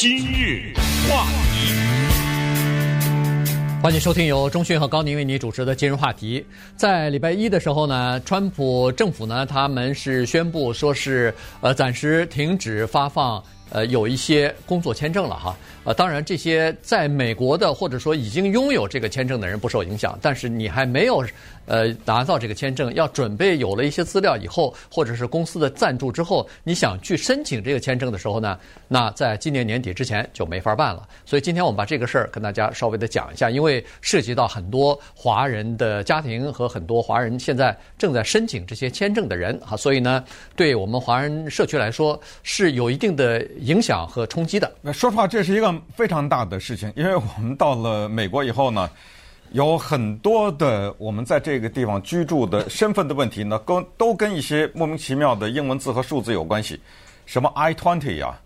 今日话题，欢迎收听由中讯和高宁为你主持的今日话题。在礼拜一的时候呢，川普政府呢，他们是宣布说是呃暂时停止发放呃有一些工作签证了哈。呃，当然这些在美国的或者说已经拥有这个签证的人不受影响，但是你还没有。呃，拿到这个签证要准备有了一些资料以后，或者是公司的赞助之后，你想去申请这个签证的时候呢，那在今年年底之前就没法办了。所以今天我们把这个事儿跟大家稍微的讲一下，因为涉及到很多华人的家庭和很多华人现在正在申请这些签证的人哈，所以呢，对我们华人社区来说是有一定的影响和冲击的。那说实话，这是一个非常大的事情，因为我们到了美国以后呢。有很多的我们在这个地方居住的身份的问题呢，跟都跟一些莫名其妙的英文字和数字有关系，什么 I twenty 呀，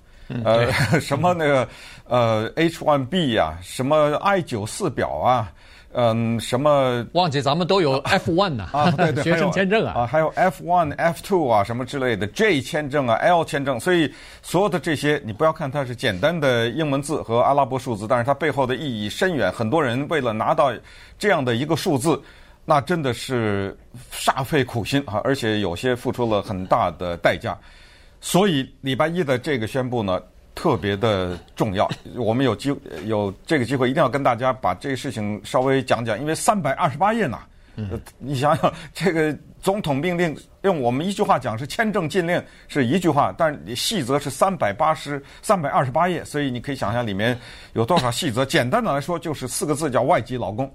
呃，什么那个呃 H one B 呀，什么 I 九四表啊。嗯，什么忘记咱们都有 F one 呢？啊，对对，学生签证啊，啊，还有 F one、F two 啊，什么之类的 J 签证啊、L 签证，所以所有的这些，你不要看它是简单的英文字和阿拉伯数字，但是它背后的意义深远。很多人为了拿到这样的一个数字，那真的是煞费苦心啊，而且有些付出了很大的代价。所以礼拜一的这个宣布呢。特别的重要，我们有机有这个机会，一定要跟大家把这个事情稍微讲讲，因为三百二十八页呢，嗯，你想想，这个总统命令用我们一句话讲是签证禁令是一句话，但细则是三百八十三百二十八页，所以你可以想象里面有多少细则。简单的来说，就是四个字叫外籍劳工。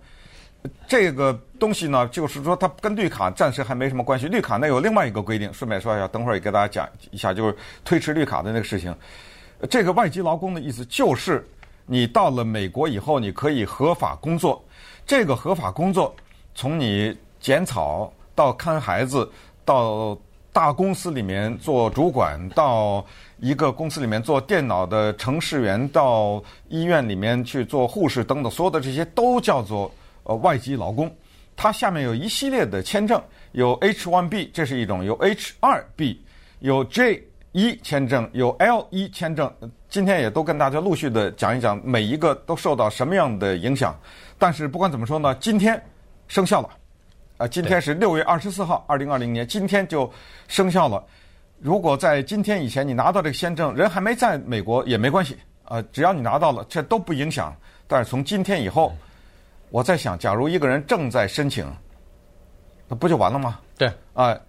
这个东西呢，就是说它跟绿卡暂时还没什么关系。绿卡那有另外一个规定，顺便说一下，等会儿也给大家讲一下，就是推迟绿卡的那个事情。这个外籍劳工的意思就是，你到了美国以后，你可以合法工作。这个合法工作，从你剪草到看孩子，到大公司里面做主管，到一个公司里面做电脑的程序员，到医院里面去做护士等等，所有的这些都叫做呃外籍劳工。它下面有一系列的签证，有 H-1B，这是一种；有 H-2B，有 J。一签证有 L 一签证，今天也都跟大家陆续的讲一讲，每一个都受到什么样的影响。但是不管怎么说呢，今天生效了，啊，今天是六月二十四号，二零二零年，今天就生效了。如果在今天以前你拿到这个签证，人还没在美国也没关系，啊，只要你拿到了，这都不影响。但是从今天以后，我在想，假如一个人正在申请，那不就完了吗？对，啊。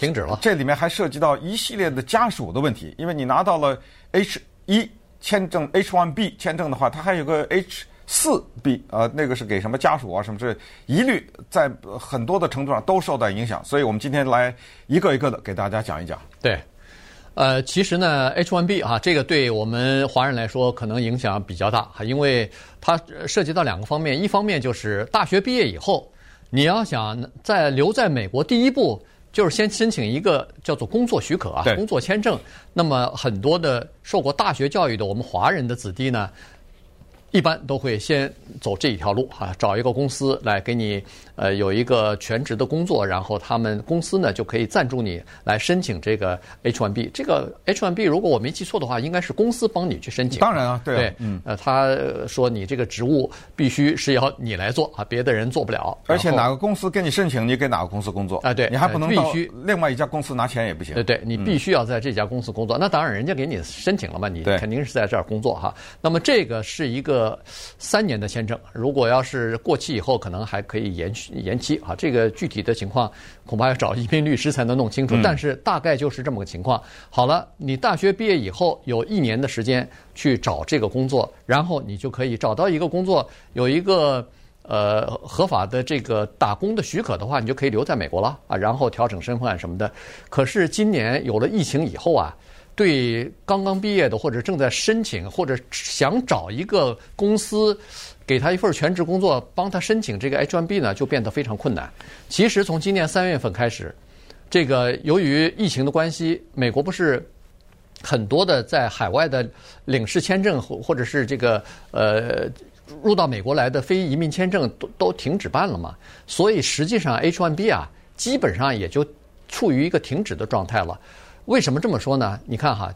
停止了。这里面还涉及到一系列的家属的问题，因为你拿到了 H 一签证、H one B 签证的话，它还有个 H 四 B，呃，那个是给什么家属啊什么之类，一律在很多的程度上都受到影响。所以我们今天来一个一个的给大家讲一讲。对，呃，其实呢，H one B 啊，这个对我们华人来说可能影响比较大，因为它涉及到两个方面，一方面就是大学毕业以后，你要想在留在美国，第一步。就是先申请一个叫做工作许可啊，工作签证。那么很多的受过大学教育的我们华人的子弟呢，一般都会先走这一条路哈，找一个公司来给你呃有一个全职的工作，然后他们公司呢就可以赞助你来申请这个 H1B。这个 H1B 如果我没记错的话，应该是公司帮你去申请。当然啊，对，对嗯，呃，他说你这个职务必须是要你来做啊，别的人做不了。而且哪个公司给你申请，你给哪个公司工作啊？对，你还不能必须另外一家公司拿钱也不行。对对，你必须要在这家公司工作。那当然，人家给你申请了嘛，你肯定是在这儿工作哈。那么这个是一个。呃，三年的签证，如果要是过期以后，可能还可以延续延期啊。这个具体的情况恐怕要找移民律师才能弄清楚。但是大概就是这么个情况。好了，你大学毕业以后有一年的时间去找这个工作，然后你就可以找到一个工作，有一个呃合法的这个打工的许可的话，你就可以留在美国了啊。然后调整身份什么的。可是今年有了疫情以后啊。对刚刚毕业的，或者正在申请，或者想找一个公司给他一份全职工作，帮他申请这个 H-1B 呢，就变得非常困难。其实从今年三月份开始，这个由于疫情的关系，美国不是很多的在海外的领事签证或或者是这个呃入到美国来的非移民签证都都停止办了嘛？所以实际上 H-1B 啊，基本上也就处于一个停止的状态了。为什么这么说呢？你看哈，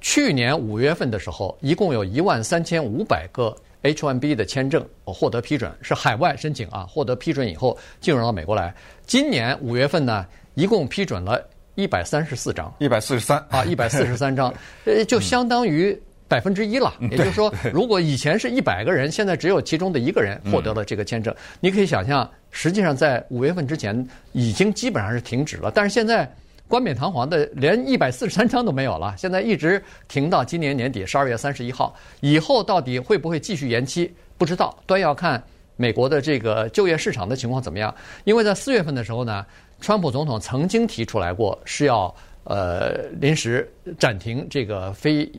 去年五月份的时候，一共有一万三千五百个 H-1B 的签证获得批准，是海外申请啊，获得批准以后进入到美国来。今年五月份呢，一共批准了一百三十四张，一百四十三啊，一百四十三张，呃，就相当于百分之一了。也就是说，如果以前是一百个人，现在只有其中的一个人获得了这个签证，你可以想象，实际上在五月份之前已经基本上是停止了，但是现在。冠冕堂皇的，连一百四十三张都没有了。现在一直停到今年年底十二月三十一号以后，到底会不会继续延期？不知道，端要看美国的这个就业市场的情况怎么样。因为在四月份的时候呢，川普总统曾经提出来过是要呃临时暂停这个非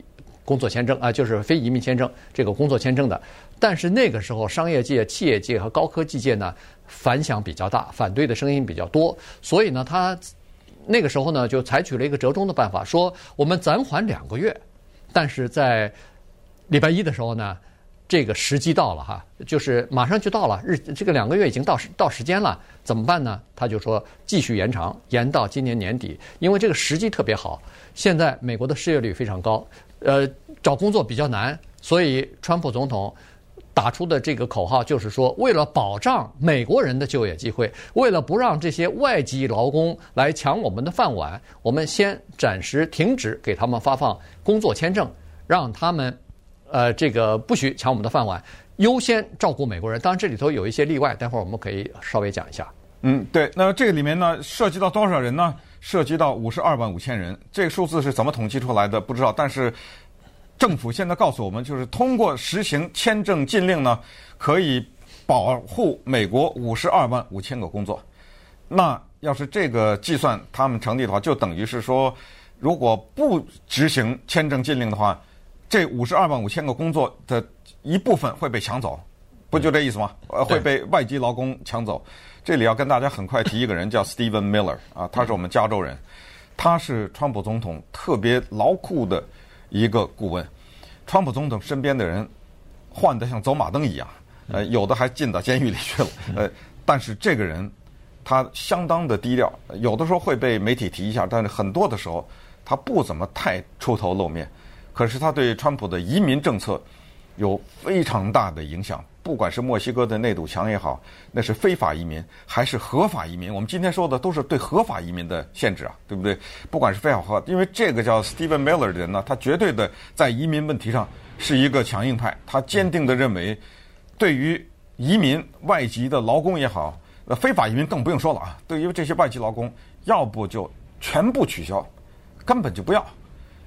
工作签证啊，就是非移民签证这个工作签证的。但是那个时候，商业界、企业界和高科技界呢反响比较大，反对的声音比较多，所以呢，他。那个时候呢，就采取了一个折中的办法，说我们暂缓两个月，但是在礼拜一的时候呢，这个时机到了哈，就是马上就到了日，这个两个月已经到时到时间了，怎么办呢？他就说继续延长，延到今年年底，因为这个时机特别好，现在美国的失业率非常高，呃，找工作比较难，所以川普总统。打出的这个口号就是说，为了保障美国人的就业机会，为了不让这些外籍劳工来抢我们的饭碗，我们先暂时停止给他们发放工作签证，让他们，呃，这个不许抢我们的饭碗，优先照顾美国人。当然，这里头有一些例外，待会儿我们可以稍微讲一下。嗯，对。那这个里面呢，涉及到多少人呢？涉及到五十二万五千人。这个数字是怎么统计出来的？不知道，但是。政府现在告诉我们，就是通过实行签证禁令呢，可以保护美国五十二万五千个工作。那要是这个计算他们成立的话，就等于是说，如果不执行签证禁令的话，这五十二万五千个工作的一部分会被抢走，不就这意思吗？呃，会被外籍劳工抢走。这里要跟大家很快提一个人，叫 Steven Miller 啊，他是我们加州人，他是川普总统特别牢固的。一个顾问，川普总统身边的人换得像走马灯一样，呃，有的还进到监狱里去了，呃，但是这个人他相当的低调，有的时候会被媒体提一下，但是很多的时候他不怎么太出头露面，可是他对川普的移民政策有非常大的影响。不管是墨西哥的那堵墙也好，那是非法移民还是合法移民，我们今天说的都是对合法移民的限制啊，对不对？不管是非法合，因为这个叫 Steven Miller 的人呢，他绝对的在移民问题上是一个强硬派，他坚定的认为，对于移民外籍的劳工也好，呃，非法移民更不用说了啊，对于这些外籍劳工，要不就全部取消，根本就不要，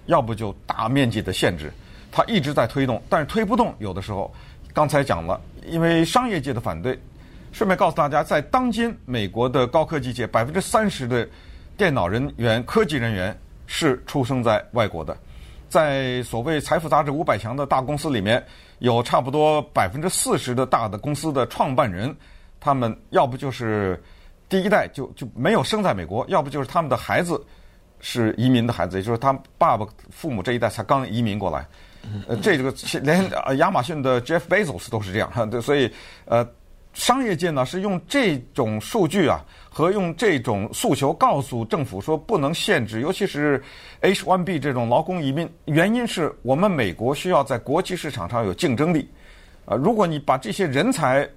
要不就大面积的限制，他一直在推动，但是推不动，有的时候。刚才讲了，因为商业界的反对，顺便告诉大家，在当今美国的高科技界，百分之三十的电脑人员、科技人员是出生在外国的。在所谓财富杂志五百强的大公司里面，有差不多百分之四十的大的公司的创办人，他们要不就是第一代就就没有生在美国，要不就是他们的孩子是移民的孩子，也就是他爸爸父母这一代才刚移民过来。呃，这个连亚马逊的 Jeff Bezos 都是这样哈，对，所以呃，商业界呢是用这种数据啊和用这种诉求告诉政府说不能限制，尤其是 H-1B 这种劳工移民，原因是我们美国需要在国际市场上有竞争力。啊，如果你把这些人才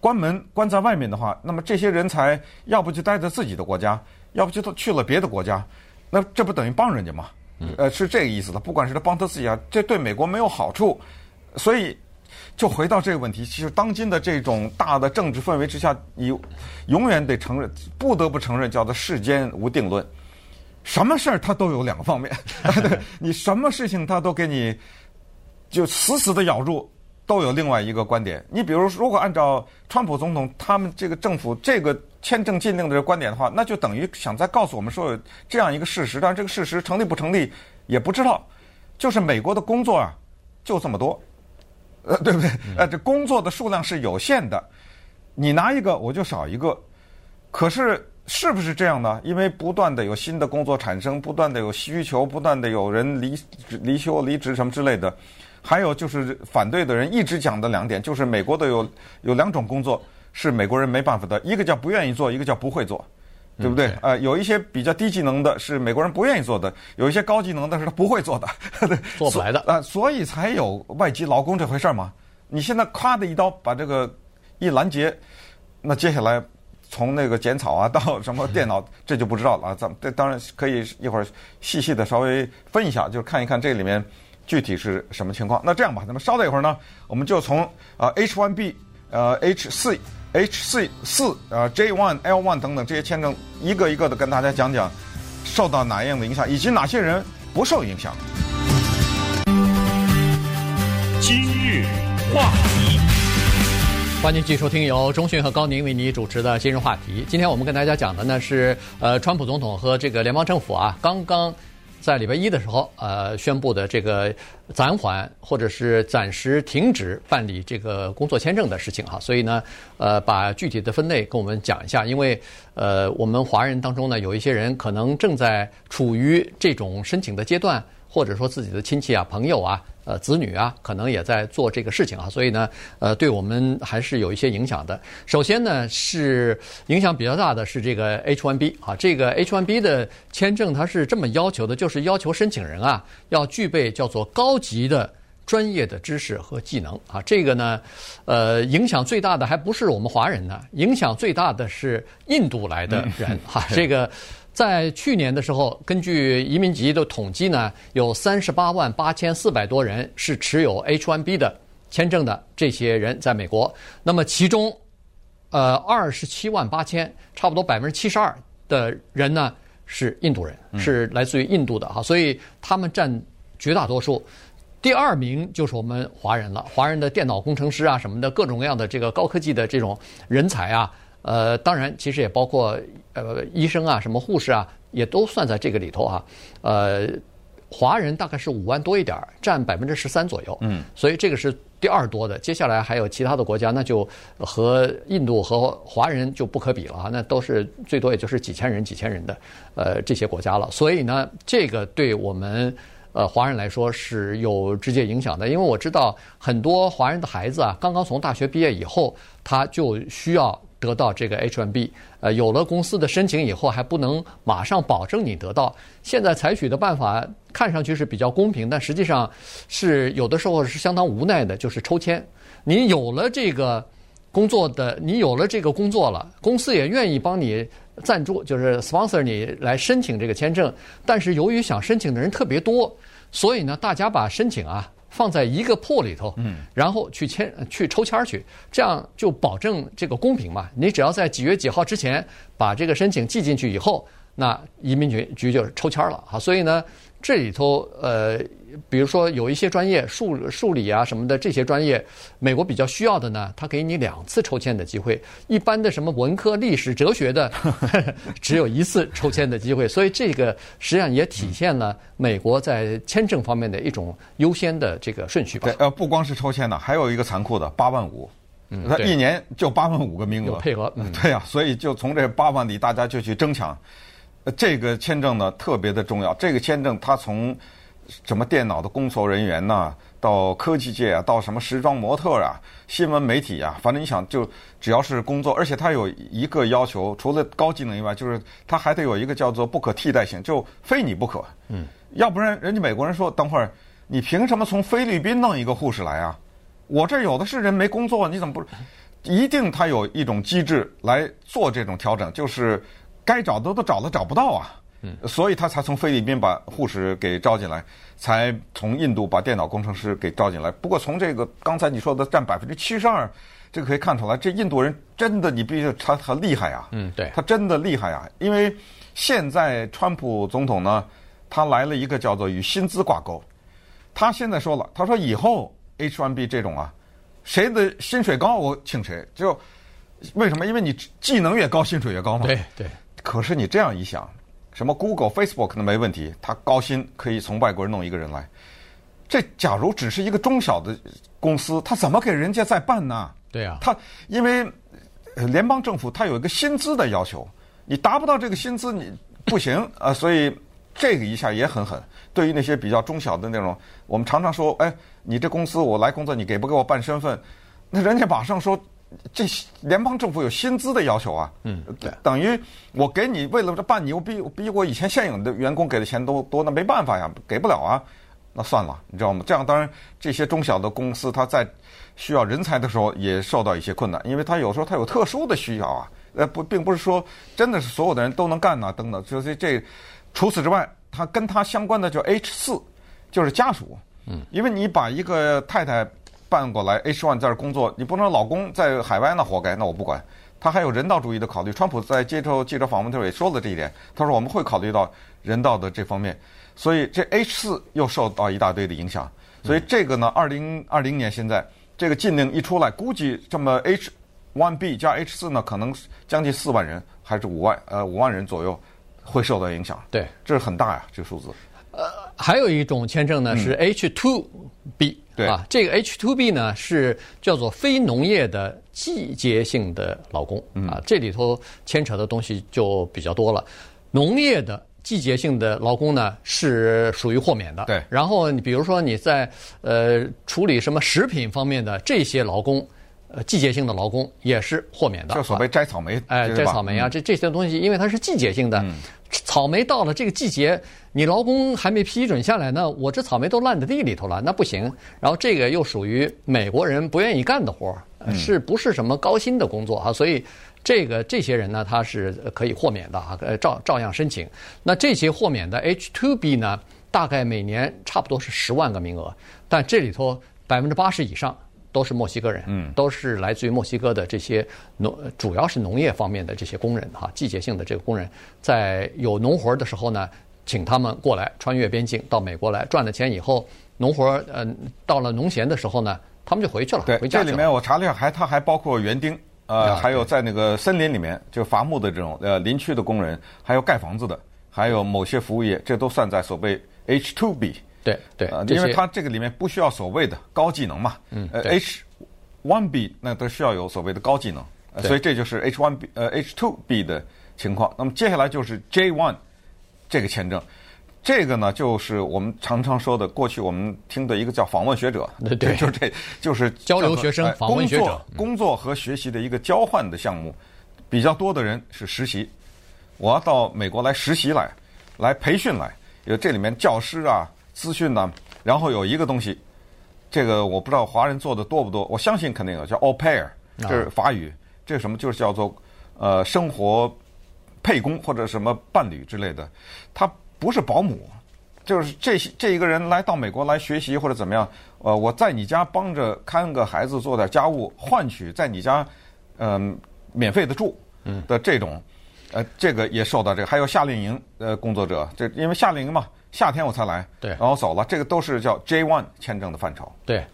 关门关在外面的话，那么这些人才要不就待在自己的国家，要不就都去了别的国家，那这不等于帮人家吗？呃，是这个意思的。不管是他帮他自己啊，这对美国没有好处，所以就回到这个问题。其实当今的这种大的政治氛围之下，你永远得承认，不得不承认，叫做世间无定论。什么事儿他都有两个方面，你什么事情他都给你就死死的咬住，都有另外一个观点。你比如，如果按照川普总统他们这个政府这个。签证禁令的这个观点的话，那就等于想再告诉我们说有这样一个事实，但是这个事实成立不成立也不知道。就是美国的工作啊，就这么多，呃，对不对？呃，这工作的数量是有限的，你拿一个我就少一个。可是是不是这样呢？因为不断的有新的工作产生，不断的有需求，不断的有人离离休、离职什么之类的。还有就是反对的人一直讲的两点，就是美国的有有两种工作。是美国人没办法的，一个叫不愿意做，一个叫不会做，对不对？呃，有一些比较低技能的是美国人不愿意做的，有一些高技能的是他不会做的，做不来的啊，所以才有外籍劳工这回事儿嘛。你现在咵的一刀把这个一拦截，那接下来从那个剪草啊到什么电脑，这就不知道了。咱们当然可以一会儿细细的稍微分一下，就看一看这里面具体是什么情况。那这样吧，那么稍等一会儿呢，我们就从啊 H1B 呃 H 四。H 四四啊 J one L one 等等这些签证，一个一个的跟大家讲讲，受到哪样的影响，以及哪些人不受影响。今日话题。欢迎继续收听由中讯和高宁为你主持的《今日话题》。今天我们跟大家讲的呢是，呃，川普总统和这个联邦政府啊，刚刚在礼拜一的时候，呃，宣布的这个暂缓或者是暂时停止办理这个工作签证的事情哈。所以呢，呃，把具体的分类跟我们讲一下，因为呃，我们华人当中呢，有一些人可能正在处于这种申请的阶段。或者说自己的亲戚啊、朋友啊、呃、子女啊，可能也在做这个事情啊，所以呢，呃，对我们还是有一些影响的。首先呢，是影响比较大的是这个 H-1B 啊，这个 H-1B 的签证它是这么要求的，就是要求申请人啊要具备叫做高级的专业的知识和技能啊。这个呢，呃，影响最大的还不是我们华人呢，影响最大的是印度来的人哈，这个。在去年的时候，根据移民局的统计呢，有三十八万八千四百多人是持有 H-1B 的签证的这些人在美国。那么其中，呃，二十七万八千，差不多百分之七十二的人呢是印度人，是来自于印度的哈，所以他们占绝大多数。第二名就是我们华人了，华人的电脑工程师啊什么的，各种各样的这个高科技的这种人才啊。呃，当然，其实也包括呃医生啊，什么护士啊，也都算在这个里头啊。呃，华人大概是五万多一点儿，占百分之十三左右。嗯，所以这个是第二多的。接下来还有其他的国家，那就和印度和华人就不可比了啊。那都是最多也就是几千人、几千人的呃这些国家了。所以呢，这个对我们呃华人来说是有直接影响的，因为我知道很多华人的孩子啊，刚刚从大学毕业以后，他就需要。得到这个 H-1B，呃，有了公司的申请以后，还不能马上保证你得到。现在采取的办法看上去是比较公平，但实际上是有的时候是相当无奈的，就是抽签。你有了这个工作的，你有了这个工作了，公司也愿意帮你赞助，就是 sponsor 你来申请这个签证。但是由于想申请的人特别多，所以呢，大家把申请啊。放在一个破里头，嗯然后去签去抽签去，这样就保证这个公平嘛。你只要在几月几号之前把这个申请寄进去以后，那移民局局就抽签了啊。所以呢。这里头，呃，比如说有一些专业，数数理啊什么的这些专业，美国比较需要的呢，他给你两次抽签的机会。一般的什么文科、历史、哲学的，只有一次抽签的机会。所以这个实际上也体现了美国在签证方面的一种优先的这个顺序吧。对，呃，不光是抽签呢，还有一个残酷的八万五，嗯，他一年就八万五个名额，有配合，嗯，对呀，所以就从这八万里大家就去争抢。这个签证呢特别的重要。这个签证它从什么电脑的工作人员呐，到科技界啊，到什么时装模特啊、新闻媒体啊，反正你想就只要是工作，而且它有一个要求，除了高技能以外，就是它还得有一个叫做不可替代性，就非你不可。嗯。要不然人家美国人说，等会儿你凭什么从菲律宾弄一个护士来啊？我这有的是人没工作，你怎么不？一定它有一种机制来做这种调整，就是。该找的都找了，找不到啊，嗯，所以他才从菲律宾把护士给招进来，才从印度把电脑工程师给招进来。不过从这个刚才你说的占百分之七十二，这个可以看出来，这印度人真的你必须他很厉害啊，嗯，对，他真的厉害啊，因为现在川普总统呢，他来了一个叫做与薪资挂钩，他现在说了，他说以后 H1B 这种啊，谁的薪水高我请谁，就为什么？因为你技能越高，薪水越高嘛，对对。可是你这样一想，什么 Google、Facebook 可能没问题，他高薪可以从外国人弄一个人来。这假如只是一个中小的公司，他怎么给人家再办呢？对呀，他因为联邦政府他有一个薪资的要求，你达不到这个薪资你不行啊，所以这个一下也很狠。对于那些比较中小的那种，我们常常说，哎，你这公司我来工作，你给不给我办身份？那人家马上说。这联邦政府有薪资的要求啊，嗯，对，等于我给你为了这办你，我比比我以前现有的员工给的钱都多，那没办法呀，给不了啊，那算了，你知道吗？这样当然这些中小的公司，它在需要人才的时候也受到一些困难，因为它有时候它有特殊的需要啊，呃，不，并不是说真的是所有的人都能干呐，等等，就是这。除此之外，它跟它相关的就 H 四，就是家属，嗯，因为你把一个太太。办过来，H one 在这工作，你不能老公在海外，那活该，那我不管。他还有人道主义的考虑。川普在接受记者访问的时候也说了这一点，他说我们会考虑到人道的这方面。所以这 H 四又受到一大堆的影响。所以这个呢，二零二零年现在这个禁令一出来，估计这么 H one B 加 H 四呢，可能将近四万人还是五万呃五万人左右会受到影响。对，这是很大呀，这个数字。呃，还有一种签证呢是 H two B。对啊，这个 H to B 呢是叫做非农业的季节性的劳工啊，这里头牵扯的东西就比较多了。农业的季节性的劳工呢是属于豁免的，对。然后你比如说你在呃处理什么食品方面的这些劳工，呃季节性的劳工也是豁免的。就所谓摘草莓，哎，摘草莓啊，这这些东西，因为它是季节性的。嗯草莓到了这个季节，你劳工还没批准下来呢，我这草莓都烂在地里头了，那不行。然后这个又属于美国人不愿意干的活儿，是不是什么高薪的工作哈？所以这个这些人呢，他是可以豁免的哈，呃，照照样申请。那这些豁免的 H-2B 呢，大概每年差不多是十万个名额，但这里头百分之八十以上。都是墨西哥人，嗯，都是来自于墨西哥的这些农，主要是农业方面的这些工人哈，季节性的这个工人，在有农活的时候呢，请他们过来穿越边境到美国来赚了钱以后，农活呃到了农闲的时候呢，他们就回去了。对，回家这里面我查了一下，还它还包括园丁，呃，还有在那个森林里面就伐木的这种呃林区的工人，还有盖房子的，还有某些服务业，这都算在所谓 H2B。对对，呃，因为它这个里面不需要所谓的高技能嘛，嗯，呃，H1B 那都需要有所谓的高技能，所以这就是 H1B 呃 H2B 的情况。那么接下来就是 J1 这个签证，这个呢就是我们常常说的，过去我们听的一个叫访问学者，对。对，就这就是交流学生、访问学者，工作和学习的一个交换的项目，比较多的人是实习，我要到美国来实习来，来培训来，有这里面教师啊。资讯呢，然后有一个东西，这个我不知道华人做的多不多，我相信肯定有，叫 au pair，这是法语，这是什么？就是叫做呃生活配工或者什么伴侣之类的，他不是保姆，就是这些这一个人来到美国来学习或者怎么样，呃，我在你家帮着看个孩子，做点家务，换取在你家嗯、呃、免费的住的这种，呃，这个也受到这个，还有夏令营呃工作者，这因为夏令营嘛。夏天我才来，对，然后走了，这个都是叫 J1 签证的范畴。对。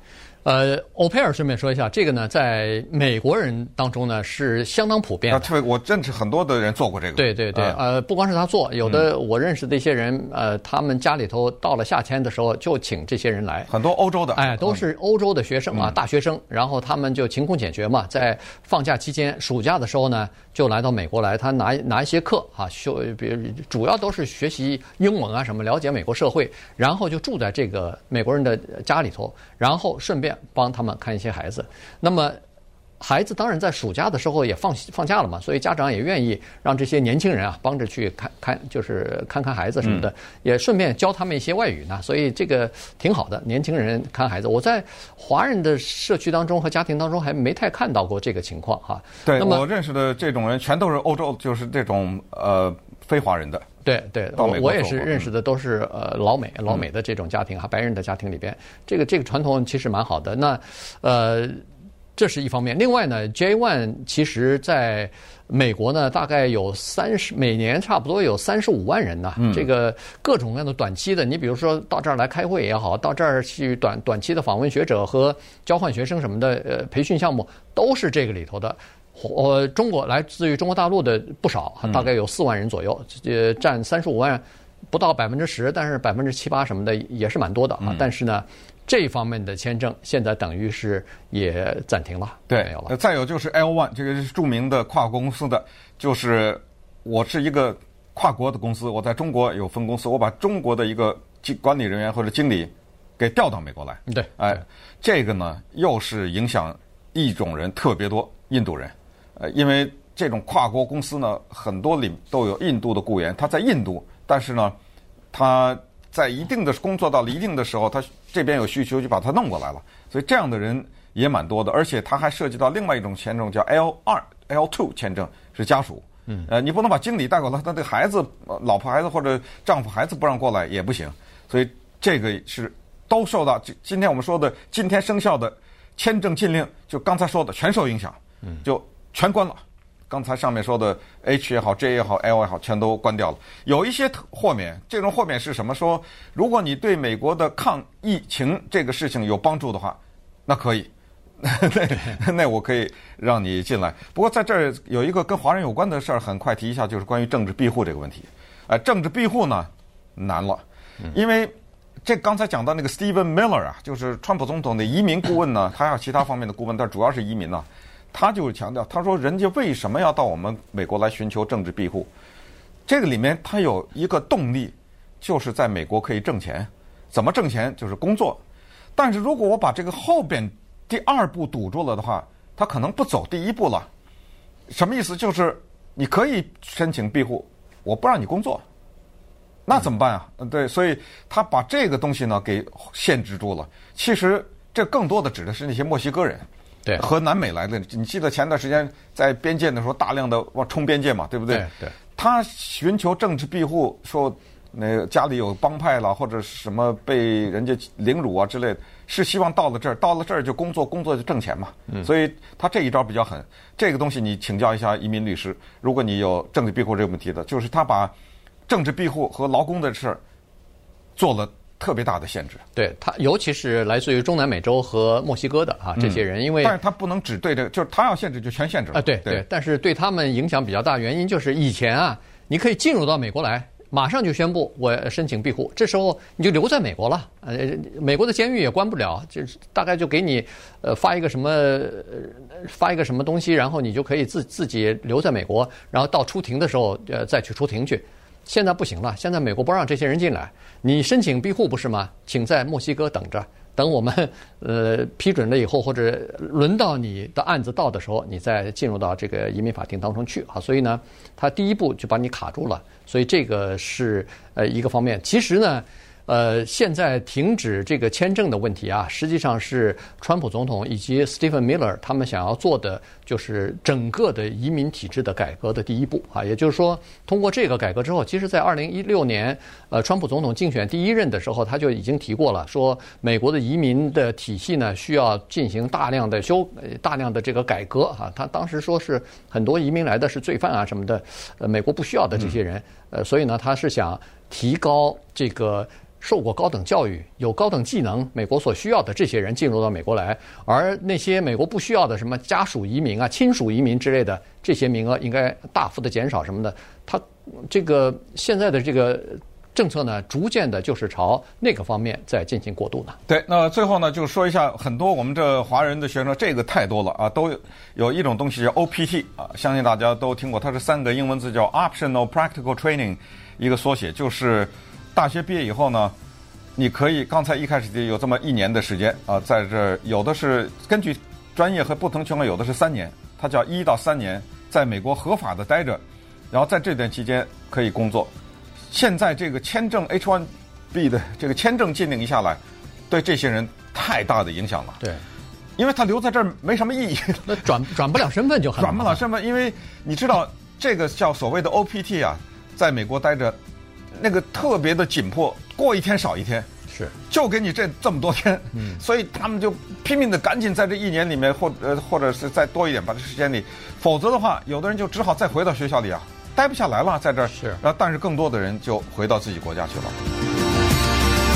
呃，au pair 顺便说一下，这个呢，在美国人当中呢是相当普遍的。特别我认识很多的人做过这个。对对对，呃，不光是他做，有的我认识的一些人，呃，他们家里头到了夏天的时候就请这些人来。很多欧洲的，哎，都是欧洲的学生啊，大学生，然后他们就勤工俭学嘛，在放假期间、暑假的时候呢，就来到美国来，他拿拿一些课啊，修，比如主要都是学习英文啊什么，了解美国社会，然后就住在这个美国人的家里头，然后顺便。帮他们看一些孩子，那么孩子当然在暑假的时候也放放假了嘛，所以家长也愿意让这些年轻人啊帮着去看看，就是看看孩子什么的，也顺便教他们一些外语呢，所以这个挺好的。年轻人看孩子，我在华人的社区当中和家庭当中还没太看到过这个情况哈。对，那么我认识的这种人全都是欧洲，就是这种呃非华人的。对对，我我也是认识的，都是呃老美老美的这种家庭哈，白人的家庭里边，这个这个传统其实蛮好的。那呃，这是一方面。另外呢，J One 其实在美国呢，大概有三十，每年差不多有三十五万人呐。这个各种各样的短期的，你比如说到这儿来开会也好，到这儿去短短期的访问学者和交换学生什么的，呃，培训项目都是这个里头的。呃，中国来自于中国大陆的不少，大概有四万人左右，呃，占三十五万不到百分之十，但是百分之七八什么的也是蛮多的啊。但是呢，这方面的签证现在等于是也暂停了，对，没有了。再有就是 L One 这个是著名的跨国公司的，就是我是一个跨国的公司，我在中国有分公司，我把中国的一个经管理人员或者经理给调到美国来，对，哎，这个呢又是影响。一种人特别多，印度人，呃，因为这种跨国公司呢，很多里都有印度的雇员，他在印度，但是呢，他在一定的工作到了一定的时候，他这边有需求就把他弄过来了，所以这样的人也蛮多的，而且他还涉及到另外一种签证叫 L 二 L two 签证，是家属。嗯，呃，你不能把经理带过来，他的孩子、老婆孩子或者丈夫孩子不让过来也不行，所以这个是都受到今今天我们说的今天生效的签证禁令，就刚才说的全受影响，嗯，就全关了。刚才上面说的 H 也好，J 也好，L 也好，全都关掉了。有一些豁免，这种豁免是什么？说如果你对美国的抗疫情这个事情有帮助的话，那可以。那 那我可以让你进来。不过在这儿有一个跟华人有关的事儿，很快提一下，就是关于政治庇护这个问题。呃，政治庇护呢难了，因为这刚才讲到那个 Stephen Miller 啊，就是川普总统的移民顾问呢，他还有其他方面的顾问，但主要是移民呢，他就是强调，他说人家为什么要到我们美国来寻求政治庇护？这个里面他有一个动力，就是在美国可以挣钱。怎么挣钱？就是工作。但是如果我把这个后边第二步堵住了的话，他可能不走第一步了。什么意思？就是你可以申请庇护，我不让你工作，那怎么办啊？嗯，对，所以他把这个东西呢给限制住了。其实这更多的指的是那些墨西哥人，对，和南美来的。你记得前段时间在边界的时候，大量的往冲边界嘛，对不对？对。对他寻求政治庇护，说那家里有帮派了，或者什么被人家凌辱啊之类的。是希望到了这儿，到了这儿就工作，工作就挣钱嘛。嗯。所以他这一招比较狠。这个东西你请教一下移民律师，如果你有政治庇护这个问题的，就是他把政治庇护和劳工的事儿做了特别大的限制。对他，尤其是来自于中南美洲和墨西哥的啊这些人，因为但是他不能只对这个，就是他要限制就全限制了。啊，对对。但是对他们影响比较大，原因就是以前啊，你可以进入到美国来。马上就宣布我申请庇护，这时候你就留在美国了。呃，美国的监狱也关不了，就大概就给你呃发一个什么呃发一个什么东西，然后你就可以自自己留在美国，然后到出庭的时候呃再去出庭去。现在不行了，现在美国不让这些人进来，你申请庇护不是吗？请在墨西哥等着。等我们 呃批准了以后，或者轮到你的案子到的时候，你再进入到这个移民法庭当中去啊。所以呢，他第一步就把你卡住了，所以这个是呃一个方面。其实呢。呃，现在停止这个签证的问题啊，实际上是川普总统以及 Stephen Miller 他们想要做的，就是整个的移民体制的改革的第一步啊。也就是说，通过这个改革之后，其实，在二零一六年，呃，川普总统竞选第一任的时候，他就已经提过了，说美国的移民的体系呢，需要进行大量的修、大量的这个改革啊。他当时说是很多移民来的是罪犯啊什么的，呃，美国不需要的这些人，呃，所以呢，他是想提高这个。受过高等教育、有高等技能、美国所需要的这些人进入到美国来，而那些美国不需要的什么家属移民啊、亲属移民之类的这些名额应该大幅的减少什么的。他这个现在的这个政策呢，逐渐的就是朝那个方面在进行过渡呢。对，那最后呢，就说一下很多我们这华人的学生，这个太多了啊，都有一种东西叫 OPT 啊，相信大家都听过，它是三个英文字叫 Optional Practical Training，一个缩写，就是。大学毕业以后呢，你可以刚才一开始就有这么一年的时间啊，在这有的是根据专业和不同情况，有的是三年，它叫一到三年，在美国合法的待着，然后在这段期间可以工作。现在这个签证 H-1B 的这个签证禁令一下来，对这些人太大的影响了。对，因为他留在这儿没什么意义，那转转不了身份就很转不了身份，因为你知道这个叫所谓的 OPT 啊，在美国待着。那个特别的紧迫，过一天少一天，是。就给你这这么多天，嗯，所以他们就拼命的赶紧在这一年里面，或呃或者是再多一点吧，这时间里，否则的话，有的人就只好再回到学校里啊，待不下来了，在这儿是，然后但是更多的人就回到自己国家去了。